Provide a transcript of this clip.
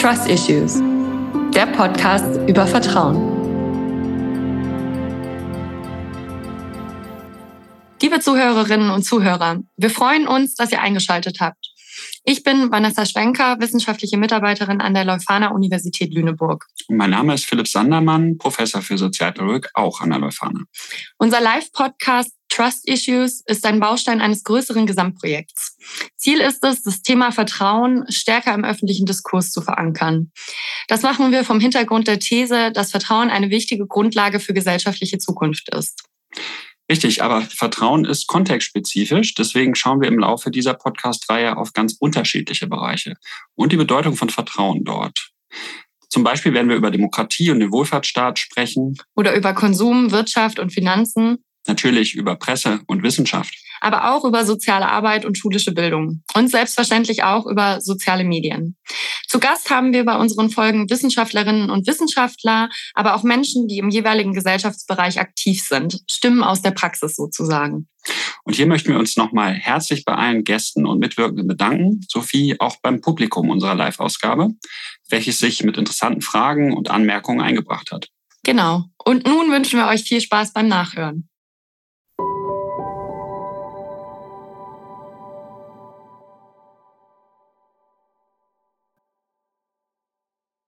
Trust Issues, der Podcast über Vertrauen. Liebe Zuhörerinnen und Zuhörer, wir freuen uns, dass ihr eingeschaltet habt. Ich bin Vanessa Schwenker, wissenschaftliche Mitarbeiterin an der Leuphana Universität Lüneburg. Mein Name ist Philipp Sandermann, Professor für Sozialpädagogik, auch an der Leuphana. Unser Live-Podcast Trust Issues ist ein Baustein eines größeren Gesamtprojekts. Ziel ist es, das Thema Vertrauen stärker im öffentlichen Diskurs zu verankern. Das machen wir vom Hintergrund der These, dass Vertrauen eine wichtige Grundlage für gesellschaftliche Zukunft ist. Richtig, aber Vertrauen ist kontextspezifisch. Deswegen schauen wir im Laufe dieser Podcast-Reihe auf ganz unterschiedliche Bereiche und die Bedeutung von Vertrauen dort. Zum Beispiel werden wir über Demokratie und den Wohlfahrtsstaat sprechen. Oder über Konsum, Wirtschaft und Finanzen. Natürlich über Presse und Wissenschaft. Aber auch über soziale Arbeit und schulische Bildung. Und selbstverständlich auch über soziale Medien. Zu Gast haben wir bei unseren Folgen Wissenschaftlerinnen und Wissenschaftler, aber auch Menschen, die im jeweiligen Gesellschaftsbereich aktiv sind. Stimmen aus der Praxis sozusagen. Und hier möchten wir uns nochmal herzlich bei allen Gästen und Mitwirkenden bedanken, sowie auch beim Publikum unserer Live-Ausgabe, welches sich mit interessanten Fragen und Anmerkungen eingebracht hat. Genau. Und nun wünschen wir euch viel Spaß beim Nachhören.